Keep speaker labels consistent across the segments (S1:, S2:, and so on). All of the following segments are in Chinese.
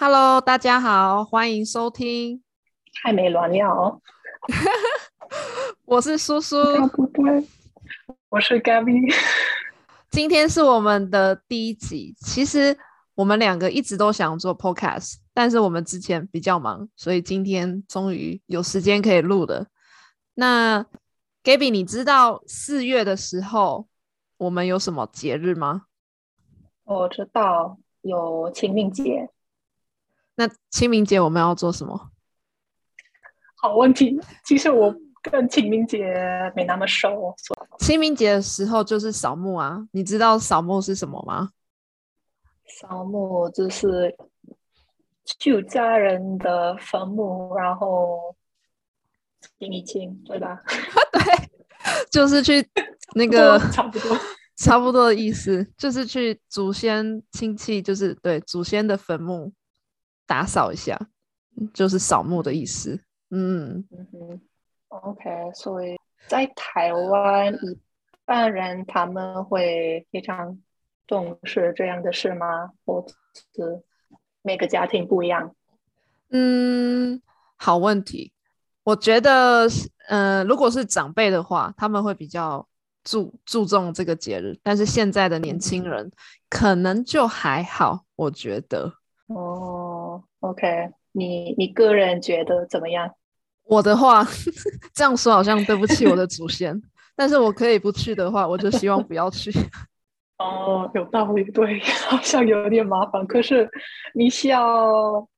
S1: Hello，大家好，欢迎收听。
S2: 太没乱了，
S1: 我是叔叔，
S2: 不对，我是 Gabby。
S1: 今天是我们的第一集。其实我们两个一直都想做 Podcast，但是我们之前比较忙，所以今天终于有时间可以录了。那 Gabby，你知道四月的时候我们有什么节日吗？
S2: 我知道有清明节。
S1: 那清明节我们要做什么？
S2: 好问题。其实我跟清明节没那么熟。
S1: 清明节的时候就是扫墓啊，你知道扫墓是什么吗？
S2: 扫墓就是去家人的坟墓，然后清一清，对吧？
S1: 对，就是去那个
S2: 差不多
S1: 差不多的意思，就是去祖先亲戚，就是对祖先的坟墓。打扫一下，就是扫墓的意思。
S2: 嗯嗯哼，OK。所以在台湾，一般人他们会非常重视这样的事吗？或是每个家庭不一样？
S1: 嗯，好问题。我觉得，嗯，如果是长辈的话，他们会比较注注重这个节日。但是现在的年轻人可能就还好，我觉得。
S2: 哦，OK，你你个人觉得怎么样？
S1: 我的话，这样说好像对不起我的祖先，但是我可以不去的话，我就希望不要去。
S2: 哦，有道理，对，好像有点麻烦。可是你需要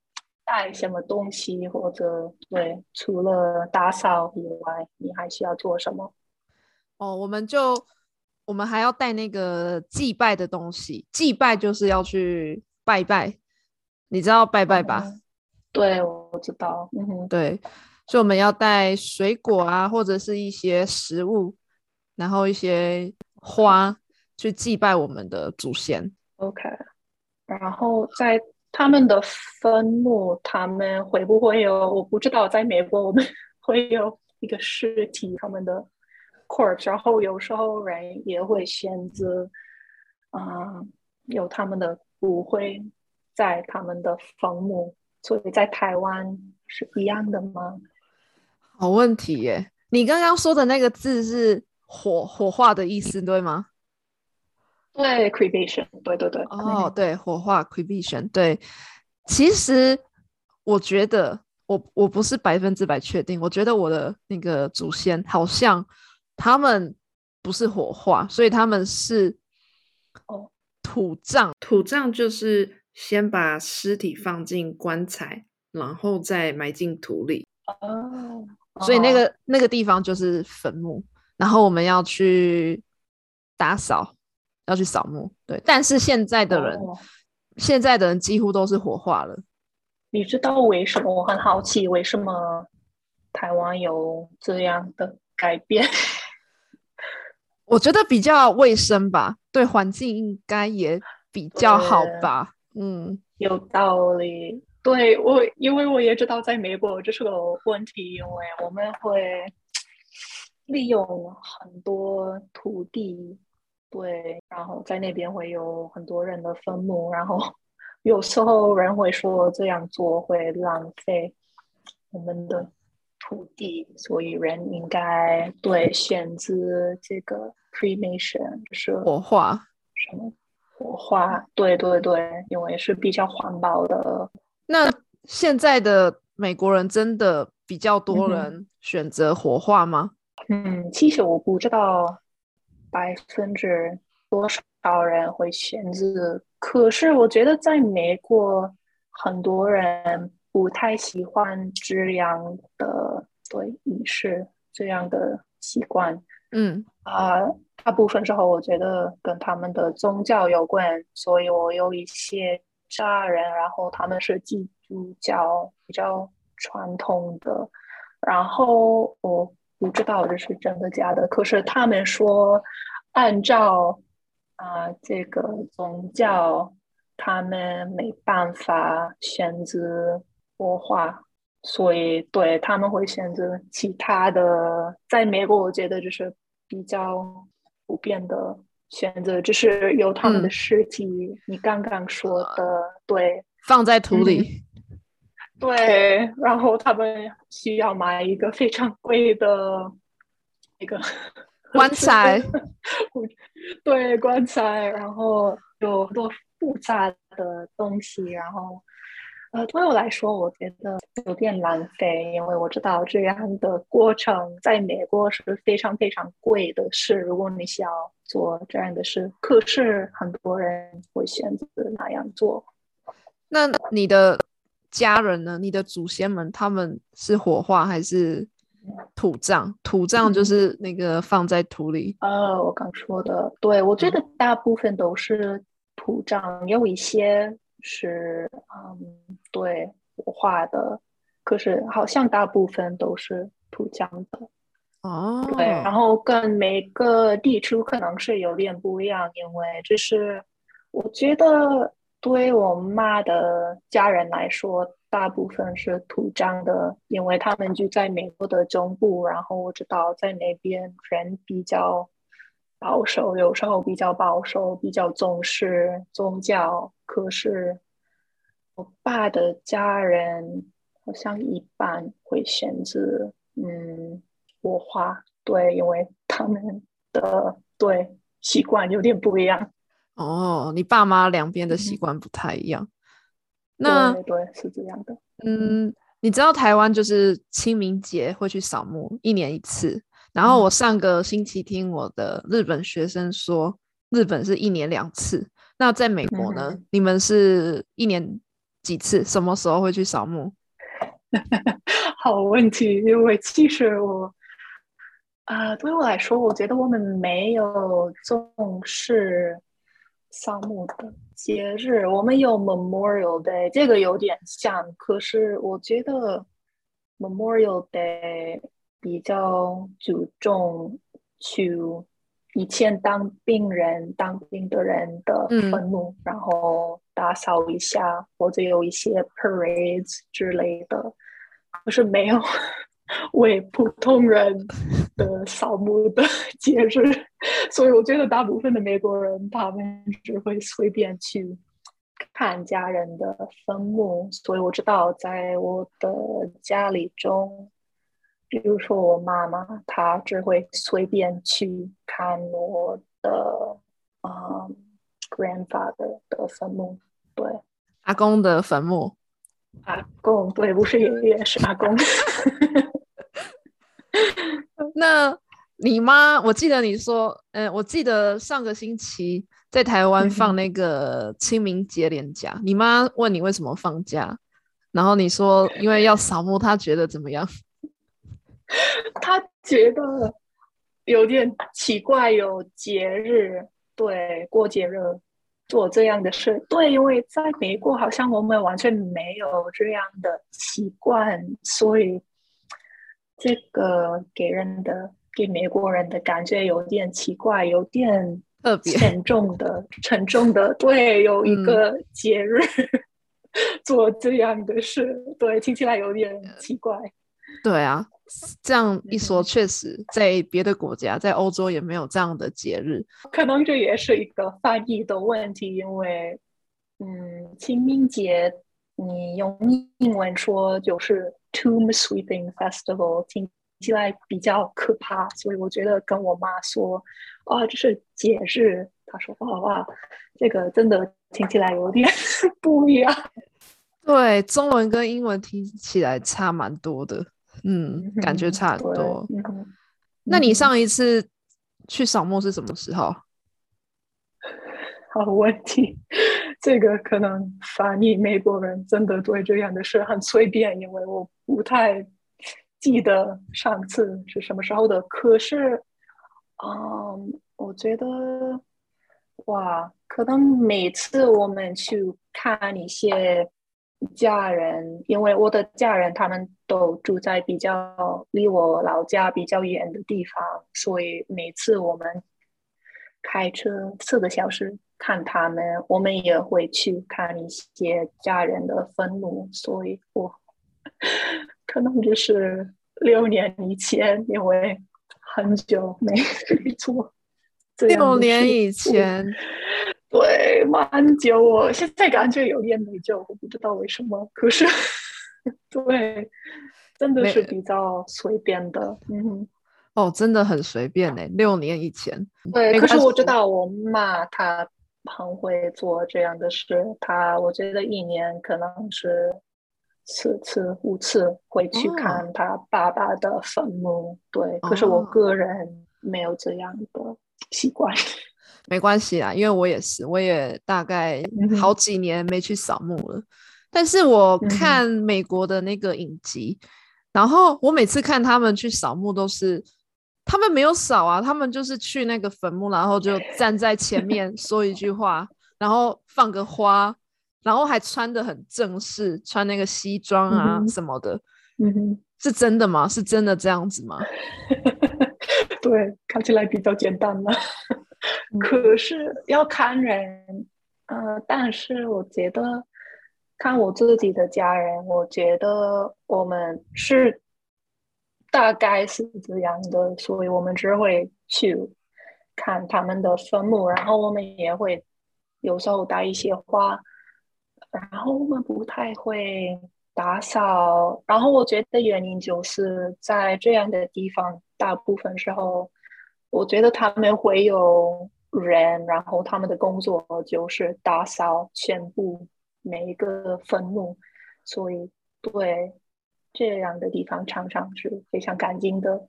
S2: 带什么东西，或者对，除了打扫以外，你还需要做什么？
S1: 哦，我们就我们还要带那个祭拜的东西，祭拜就是要去拜拜。你知道拜拜吧？
S2: 对，我知道。嗯哼，
S1: 对，所以我们要带水果啊，或者是一些食物，然后一些花去祭拜我们的祖先。
S2: OK，然后在他们的坟墓，他们会不会有？我不知道，在美国我们 会有一个尸体，他们的 corpse，然后有时候人也会选择，啊，有他们的骨灰。在他们的坟墓，所以在台湾是一样的吗？
S1: 好问题耶！你刚刚说的那个字是火火化的意思，对吗？
S2: 对，cremation，对对对。
S1: 哦，对，火化 cremation，对。其实我觉得，我我不是百分之百确定。我觉得我的那个祖先好像他们不是火化，所以他们是哦土葬。土葬就是。先把尸体放进棺材，然后再埋进土里。哦，所以那个那个地方就是坟墓，然后我们要去打扫，要去扫墓。对，但是现在的人，现在的人几乎都是火化了。
S2: 你知道为什么？我很好奇，为什么台湾有这样的改变？
S1: 我觉得比较卫生吧，对环境应该也比较好吧。
S2: 嗯，有道理。对我，因为我也知道，在美国这是个问题，因为我们会利用很多土地，对，然后在那边会有很多人的坟墓，然后有时候人会说这样做会浪费我们的土地，所以人应该对选择这个 cremation 就是
S1: 火化
S2: 什么。火化，对对对，因为是比较环保的。
S1: 那现在的美国人真的比较多人选择火化吗？
S2: 嗯，其实我不知道百分之多少人会选择，可是我觉得在美国很多人不太喜欢这样的对仪式这样的习惯。嗯啊。大部分时候，我觉得跟他们的宗教有关，所以我有一些家人，然后他们是基督教比较传统的，然后我不知道这是真的假的，可是他们说，按照啊这个宗教，他们没办法选择国画，所以对他们会选择其他的。在美国，我觉得就是比较。普遍的选择就是有他们的尸体。你刚刚说的对，
S1: 放在土里。
S2: 对，然后他们需要买一个非常贵的一个
S1: 棺材，
S2: 对棺材，然后有很多复杂的东西，然后呃，对我来说，我觉得有点浪费，因为我知道这样的过程在美国是非常非常贵的事。如果你想要做这样的事，可是很多人会选择那样做。
S1: 那你的？家人呢？你的祖先们他们是火化还是土葬？土葬就是那个放在土里。
S2: 呃，我刚说的，对我觉得大部分都是土葬，有一些是嗯，对我画的，可是好像大部分都是土江的。
S1: 哦，
S2: 对，然后跟每个地区可能是有点不一样，因为就是我觉得。对我妈的家人来说，大部分是土江的，因为他们就在美国的中部。然后我知道在那边人比较保守，有时候比较保守，比较重视宗教。可是我爸的家人好像一般会选择嗯我花，对，因为他们的对习惯有点不一样。
S1: 哦，你爸妈两边的习惯不太一样。那
S2: 对，是这样的。
S1: 嗯，你知道台湾就是清明节会去扫墓，一年一次。然后我上个星期听我的日本学生说，日本是一年两次。那在美国呢？你们是一年几次？什么时候会去扫墓？
S2: 好问题，因为其实我啊，对我来说，我觉得我们没有重视。扫墓的节日，我们有 Memorial Day，这个有点像。可是我觉得 Memorial Day 比较注重去以前当病人、当病的人的坟墓，然后打扫一下，或者有一些 parades 之类的。可是没有。为普通人的扫墓的节日，所以我觉得大部分的美国人他们只会随便去看家人的坟墓。所以我知道，在我的家里中，比如说我妈妈，她只会随便去看我的啊 grandfather 的坟墓，对，
S1: 阿公的坟墓，
S2: 阿公对，不是爷爷，是阿公。
S1: 那你妈，我记得你说，嗯，我记得上个星期在台湾放那个清明节连假，你妈问你为什么放假，然后你说因为要扫墓，她觉得怎么样？
S2: 她觉得有点奇怪，有节日对过节日做这样的事，对，因为在美国好像我们完全没有这样的习惯，所以。这个给人的给美国人的感觉有点奇怪，有点
S1: 特别
S2: 沉重的 沉重的。对，有一个节日 做这样的事，对，听起来有点奇怪。
S1: 对啊，这样一说，确实在别的国家，在欧洲也没有这样的节日。
S2: 可能这也是一个翻译的问题，因为嗯，清明节你用英文说就是。Tomb Sweeping Festival 听起来比较可怕，所以我觉得跟我妈说，啊，这是节日。她说，哇哇，这个真的听起来有点 不一样。
S1: 对，中文跟英文听起来差蛮多的，嗯，感觉差很多。那你上一次去扫墓是什么时候？
S2: 好问题，这个可能翻译美国人真的对这样的事很随便，因为我不太记得上次是什么时候的。可是，嗯，我觉得，哇，可能每次我们去看一些家人，因为我的家人他们都住在比较离我老家比较远的地方，所以每次我们开车四个小时。看他们，我们也会去看一些家人的坟墓，所以我 可能就是六年以前，因为很久没 做。
S1: 六年以前，
S2: 对，蛮久我，现在感觉有点内疚，我不知道为什么。可是，对，真的是比较随便的，嗯哼。
S1: 哦，真的很随便呢。六年以前，
S2: 对，可是我知道我妈她很会做这样的事，她我觉得一年可能是四次、五次会去看她爸爸的坟墓。对，可是我个人没有这样的习惯。
S1: 没关系啦，因为我也是，我也大概好几年没去扫墓了。但是我看美国的那个影集，然后我每次看他们去扫墓都是。他们没有扫啊，他们就是去那个坟墓，然后就站在前面说一句话，然后放个花，然后还穿的很正式，穿那个西装啊什么的。嗯哼，是真的吗？是真的这样子吗？
S2: 对，看起来比较简单嘛。可是要看人，呃，但是我觉得看我自己的家人，我觉得我们是。大概是这样的，所以我们只会去看他们的坟墓，然后我们也会有时候带一些花，然后我们不太会打扫。然后我觉得原因就是在这样的地方，大部分时候，我觉得他们会有人，然后他们的工作就是打扫全部每一个坟墓，所以对。这样的地方常常是非常干净的，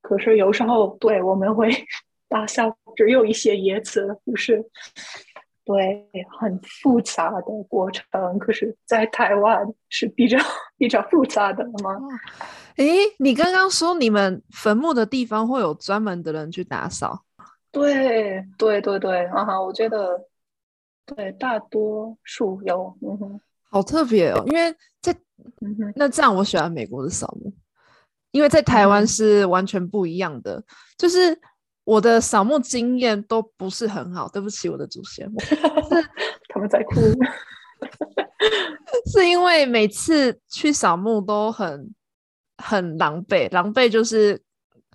S2: 可是有时候对我们会 打扫，只有一些叶子，不是对很复杂的过程。可是，在台湾是比较比较复杂的吗？
S1: 诶，你刚刚说你们坟墓的地方会有专门的人去打扫？
S2: 对对对对，啊哈，我觉得对大多数有，嗯哼。
S1: 好特别哦，因为在嗯那这样，我喜欢美国的扫墓，因为在台湾是完全不一样的。就是我的扫墓经验都不是很好，对不起我的祖先，是
S2: 他们在哭，
S1: 是因为每次去扫墓都很很狼狈，狼狈就是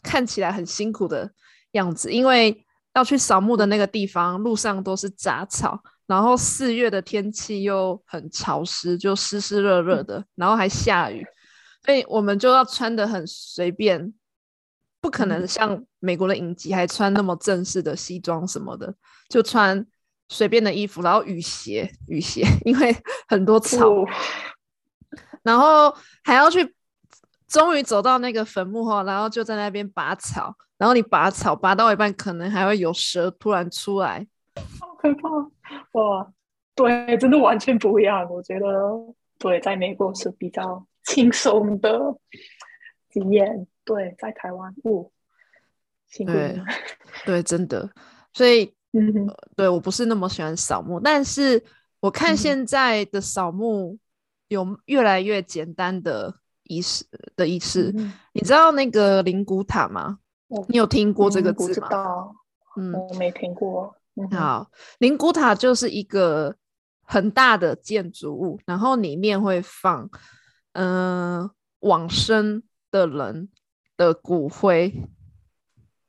S1: 看起来很辛苦的样子，因为要去扫墓的那个地方，路上都是杂草。然后四月的天气又很潮湿，就湿湿热热的，然后还下雨，所以我们就要穿的很随便，不可能像美国的影集还穿那么正式的西装什么的，就穿随便的衣服，然后雨鞋，雨鞋，因为很多草，然后还要去，终于走到那个坟墓后，然后就在那边拔草，然后你拔草拔到一半，可能还会有蛇突然出来。
S2: 好可怕！哇，对，真的完全不一样。我觉得，对，在美国是比较轻松的经验。对，在台湾，不，
S1: 对，对，真的。所以，嗯，对我不是那么喜欢扫墓，但是我看现在的扫墓有越来越简单的仪式的仪式。你知道那个灵骨塔吗？你有听过这个字吗？
S2: 嗯，我没听过。
S1: 好，灵骨塔就是一个很大的建筑物，然后里面会放，嗯，往生的人的骨灰。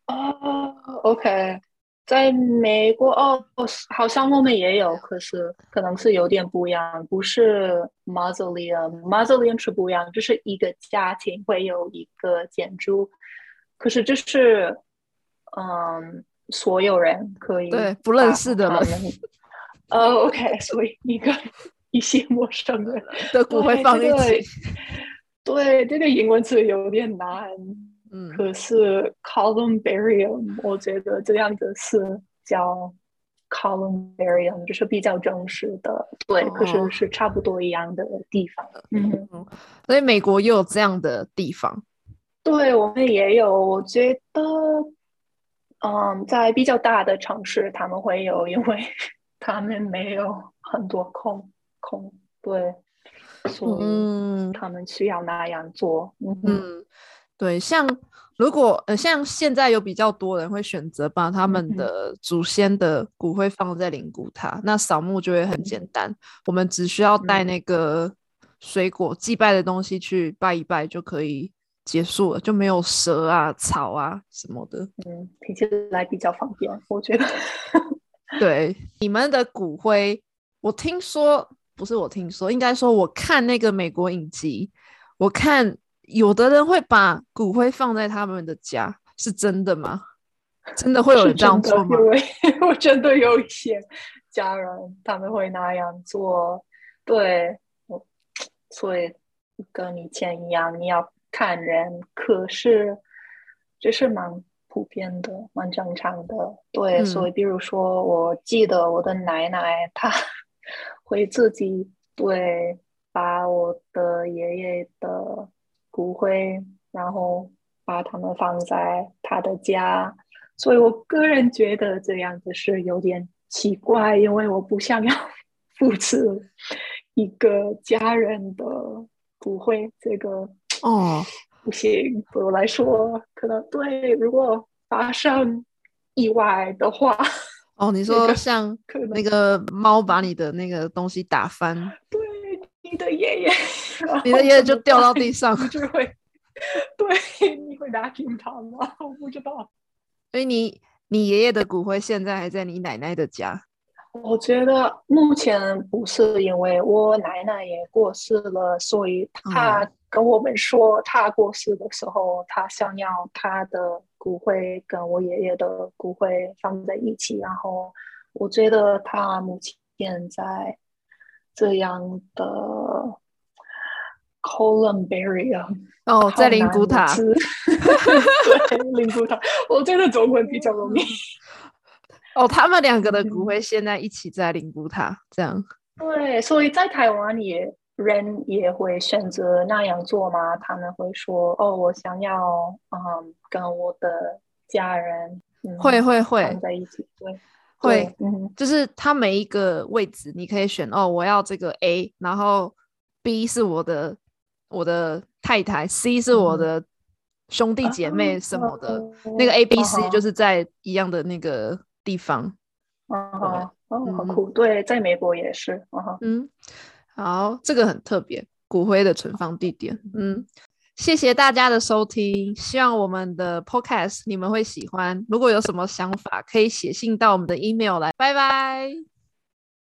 S2: 哦，OK，在美国哦，好像我们也有，可是可能是有点不一样，不是 mausoleum，mausoleum 是不一样，就是一个家庭会有一个建筑，可是这是，嗯。所有人可以
S1: 对不认识的人，
S2: 呃，OK，所以一个一些陌生人
S1: 的骨灰放一起。
S2: 对，这个英文词有点难，嗯，可是 columbarium，我觉得这样子是叫 columbarium，就是比较正式的。对，可是是差不多一样的地方。嗯，
S1: 所以美国也有这样的地方。
S2: 对我们也有，我觉得。嗯，在比较大的城市，他们会有，因为 他们没有很多空空，对，所以他们需要那样做。嗯，
S1: 对，像如果呃，像现在有比较多人会选择把他们的祖先的骨灰放在灵骨塔，那扫墓就会很简单，我们只需要带那个水果祭拜的东西去拜一拜就可以。结束了就没有蛇啊、草啊什么的。
S2: 嗯，听起来比较方便，我觉得。
S1: 对，你们的骨灰，我听说不是我听说，应该说我看那个美国影集，我看有的人会把骨灰放在他们的家，是真的吗？真的会有人这样做吗？
S2: 因为 我真的有一些家人他们会那样做，对，我所以跟以前一样，你要看人，可是这是蛮普遍的，蛮正常的。对，所以比如说，我记得我的奶奶她会自己对把我的爷爷的骨灰，然后把他们放在他的家。所以我个人觉得这样子是有点奇怪，因为我不想要 复制一个家人的骨灰，这个
S1: 哦
S2: 不行。对我来说，可能对，如果发生意外的话，
S1: 哦，你说像那个猫把你的那个东西打翻，
S2: 对，你的爷爷，
S1: 你的爷爷就掉到地上，
S2: 就会，对，你会答应他吗？我不知道。
S1: 所以你你爷爷的骨灰现在还在你奶奶的家？
S2: 我觉得目前不是，因为我奶奶也过世了，所以她跟我们说，她过世的时候，她想要她的骨灰跟我爷爷的骨灰放在一起。然后我觉得他母亲现在这样的。Columbarium
S1: 哦，在灵骨塔。
S2: 对，灵骨塔，我觉得中文比较容易。
S1: 哦，他们两个的骨灰现在一起在灵骨塔，这样。
S2: 对，所以在台湾也人也会选择那样做吗？他们会说：“哦，我想要嗯跟我的家人
S1: 会会会
S2: 在一起。”对，
S1: 会，嗯，就是他每一个位置你可以选哦，我要这个 A，然后 B 是我的。我的太太 C 是我的兄弟姐妹什么的，那个 A B C 就是在一样的那个地方。
S2: 哦，好酷！对，在美国也是。
S1: 嗯，好，这个很特别，骨灰的存放地点。嗯，谢谢大家的收听，希望我们的 Podcast 你们会喜欢。如果有什么想法，可以写信到我们的 email 来。拜拜。